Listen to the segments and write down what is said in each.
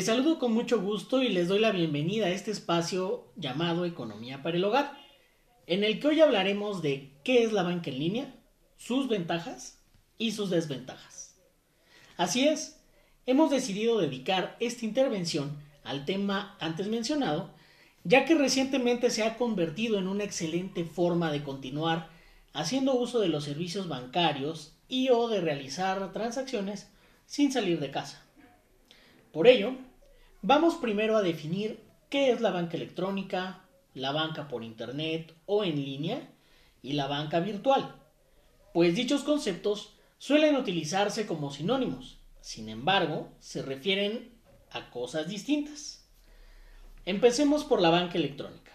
Les saludo con mucho gusto y les doy la bienvenida a este espacio llamado Economía para el Hogar, en el que hoy hablaremos de qué es la banca en línea, sus ventajas y sus desventajas. Así es, hemos decidido dedicar esta intervención al tema antes mencionado, ya que recientemente se ha convertido en una excelente forma de continuar haciendo uso de los servicios bancarios y o de realizar transacciones sin salir de casa. Por ello, vamos primero a definir qué es la banca electrónica, la banca por Internet o en línea y la banca virtual, pues dichos conceptos suelen utilizarse como sinónimos, sin embargo, se refieren a cosas distintas. Empecemos por la banca electrónica.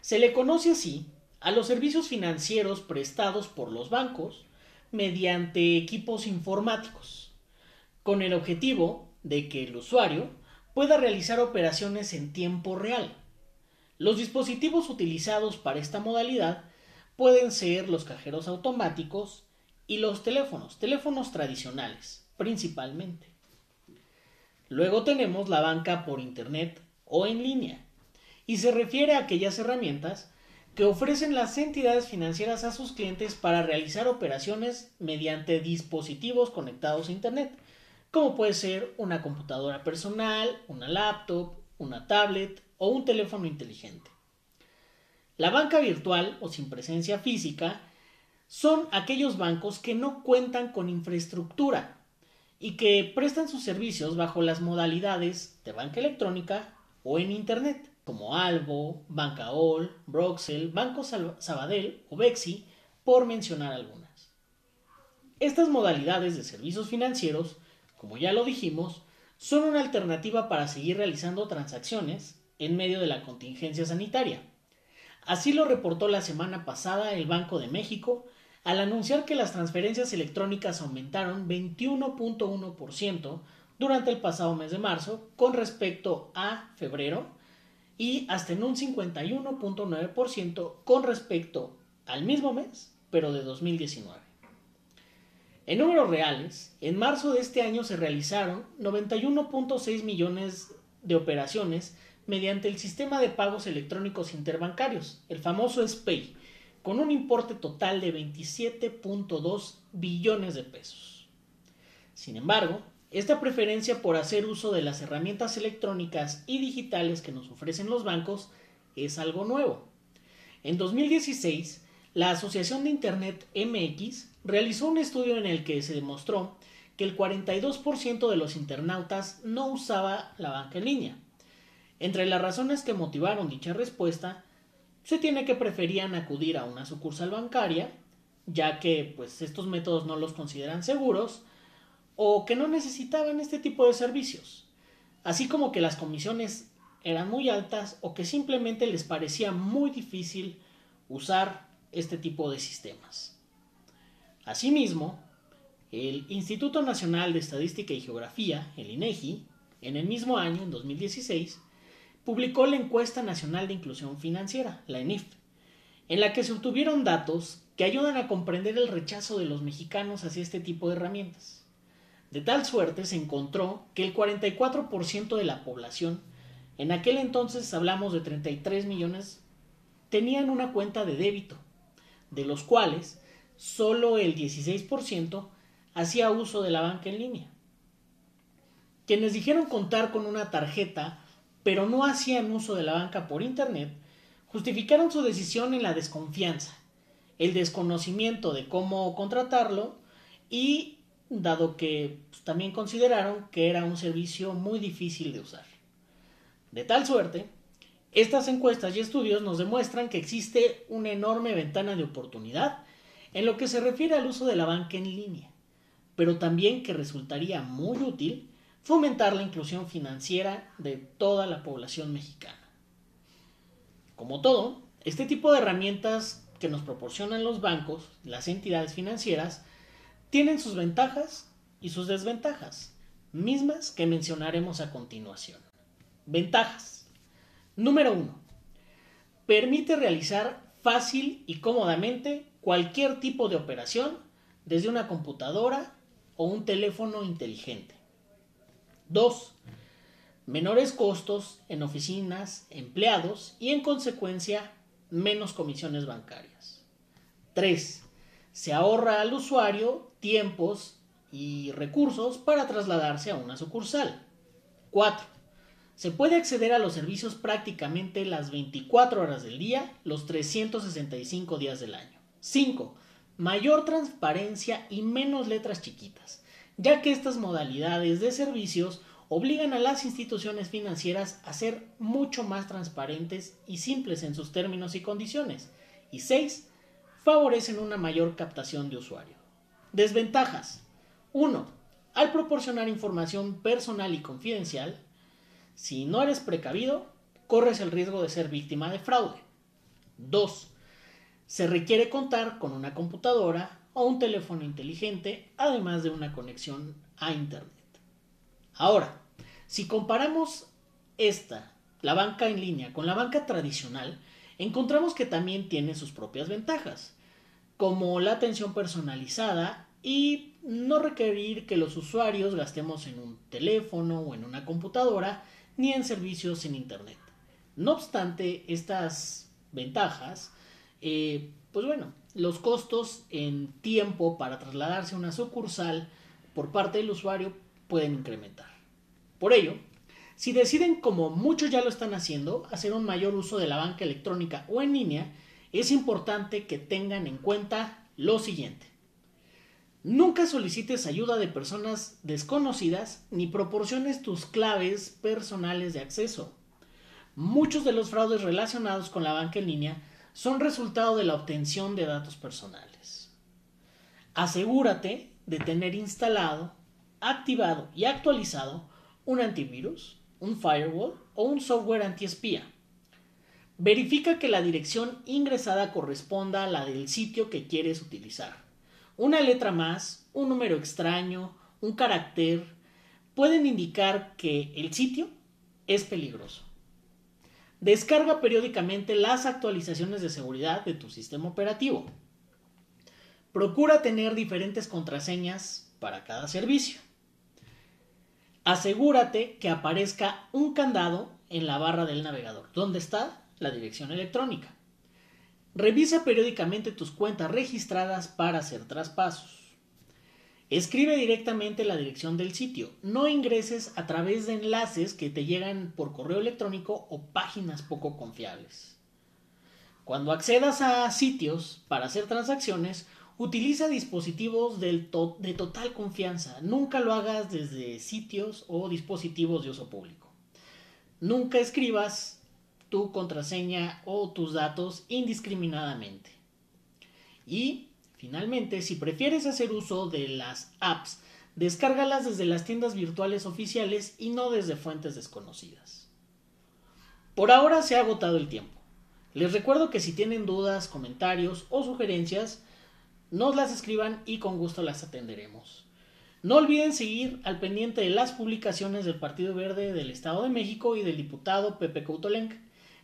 Se le conoce así a los servicios financieros prestados por los bancos mediante equipos informáticos, con el objetivo de que el usuario pueda realizar operaciones en tiempo real. Los dispositivos utilizados para esta modalidad pueden ser los cajeros automáticos y los teléfonos, teléfonos tradicionales, principalmente. Luego tenemos la banca por Internet o en línea, y se refiere a aquellas herramientas que ofrecen las entidades financieras a sus clientes para realizar operaciones mediante dispositivos conectados a Internet, como puede ser una computadora personal, una laptop, una tablet o un teléfono inteligente. La banca virtual o sin presencia física son aquellos bancos que no cuentan con infraestructura y que prestan sus servicios bajo las modalidades de banca electrónica o en Internet como Albo, Bancaol, Broxel, Banco Sabadell o Bexi, por mencionar algunas. Estas modalidades de servicios financieros, como ya lo dijimos, son una alternativa para seguir realizando transacciones en medio de la contingencia sanitaria. Así lo reportó la semana pasada el Banco de México al anunciar que las transferencias electrónicas aumentaron 21.1% durante el pasado mes de marzo con respecto a febrero y hasta en un 51.9% con respecto al mismo mes, pero de 2019. En números reales, en marzo de este año se realizaron 91.6 millones de operaciones mediante el sistema de pagos electrónicos interbancarios, el famoso SPAY, con un importe total de 27.2 billones de pesos. Sin embargo, esta preferencia por hacer uso de las herramientas electrónicas y digitales que nos ofrecen los bancos es algo nuevo. En 2016, la Asociación de Internet MX realizó un estudio en el que se demostró que el 42% de los internautas no usaba la banca en línea. Entre las razones que motivaron dicha respuesta, se tiene que preferían acudir a una sucursal bancaria, ya que pues estos métodos no los consideran seguros, o que no necesitaban este tipo de servicios, así como que las comisiones eran muy altas o que simplemente les parecía muy difícil usar este tipo de sistemas. Asimismo, el Instituto Nacional de Estadística y Geografía, el INEGI, en el mismo año, en 2016, publicó la Encuesta Nacional de Inclusión Financiera, la ENIF, en la que se obtuvieron datos que ayudan a comprender el rechazo de los mexicanos hacia este tipo de herramientas. De tal suerte se encontró que el 44% de la población, en aquel entonces hablamos de 33 millones, tenían una cuenta de débito, de los cuales solo el 16% hacía uso de la banca en línea. Quienes dijeron contar con una tarjeta, pero no hacían uso de la banca por Internet, justificaron su decisión en la desconfianza, el desconocimiento de cómo contratarlo y dado que pues, también consideraron que era un servicio muy difícil de usar. De tal suerte, estas encuestas y estudios nos demuestran que existe una enorme ventana de oportunidad en lo que se refiere al uso de la banca en línea, pero también que resultaría muy útil fomentar la inclusión financiera de toda la población mexicana. Como todo, este tipo de herramientas que nos proporcionan los bancos, las entidades financieras, tienen sus ventajas y sus desventajas, mismas que mencionaremos a continuación. Ventajas. Número 1. Permite realizar fácil y cómodamente cualquier tipo de operación desde una computadora o un teléfono inteligente. 2. menores costos en oficinas, empleados y en consecuencia menos comisiones bancarias. 3. Se ahorra al usuario tiempos y recursos para trasladarse a una sucursal. 4. Se puede acceder a los servicios prácticamente las 24 horas del día, los 365 días del año. 5. Mayor transparencia y menos letras chiquitas, ya que estas modalidades de servicios obligan a las instituciones financieras a ser mucho más transparentes y simples en sus términos y condiciones. Y 6. Favorecen una mayor captación de usuario. Desventajas. 1. Al proporcionar información personal y confidencial, si no eres precavido, corres el riesgo de ser víctima de fraude. 2. Se requiere contar con una computadora o un teléfono inteligente, además de una conexión a Internet. Ahora, si comparamos esta, la banca en línea, con la banca tradicional, encontramos que también tiene sus propias ventajas, como la atención personalizada y no requerir que los usuarios gastemos en un teléfono o en una computadora ni en servicios en Internet. No obstante estas ventajas, eh, pues bueno, los costos en tiempo para trasladarse a una sucursal por parte del usuario pueden incrementar. Por ello, si deciden, como muchos ya lo están haciendo, hacer un mayor uso de la banca electrónica o en línea, es importante que tengan en cuenta lo siguiente. Nunca solicites ayuda de personas desconocidas ni proporciones tus claves personales de acceso. Muchos de los fraudes relacionados con la banca en línea son resultado de la obtención de datos personales. Asegúrate de tener instalado, activado y actualizado un antivirus, un firewall o un software antiespía. Verifica que la dirección ingresada corresponda a la del sitio que quieres utilizar. Una letra más, un número extraño, un carácter, pueden indicar que el sitio es peligroso. Descarga periódicamente las actualizaciones de seguridad de tu sistema operativo. Procura tener diferentes contraseñas para cada servicio. Asegúrate que aparezca un candado en la barra del navegador, donde está la dirección electrónica. Revisa periódicamente tus cuentas registradas para hacer traspasos. Escribe directamente la dirección del sitio. No ingreses a través de enlaces que te llegan por correo electrónico o páginas poco confiables. Cuando accedas a sitios para hacer transacciones, Utiliza dispositivos de total confianza. Nunca lo hagas desde sitios o dispositivos de uso público. Nunca escribas tu contraseña o tus datos indiscriminadamente. Y, finalmente, si prefieres hacer uso de las apps, descárgalas desde las tiendas virtuales oficiales y no desde fuentes desconocidas. Por ahora se ha agotado el tiempo. Les recuerdo que si tienen dudas, comentarios o sugerencias, nos las escriban y con gusto las atenderemos. No olviden seguir al pendiente de las publicaciones del Partido Verde del Estado de México y del diputado Pepe Coutolenc,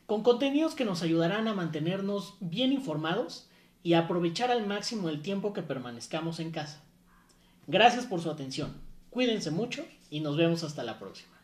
con contenidos que nos ayudarán a mantenernos bien informados y aprovechar al máximo el tiempo que permanezcamos en casa. Gracias por su atención, cuídense mucho y nos vemos hasta la próxima.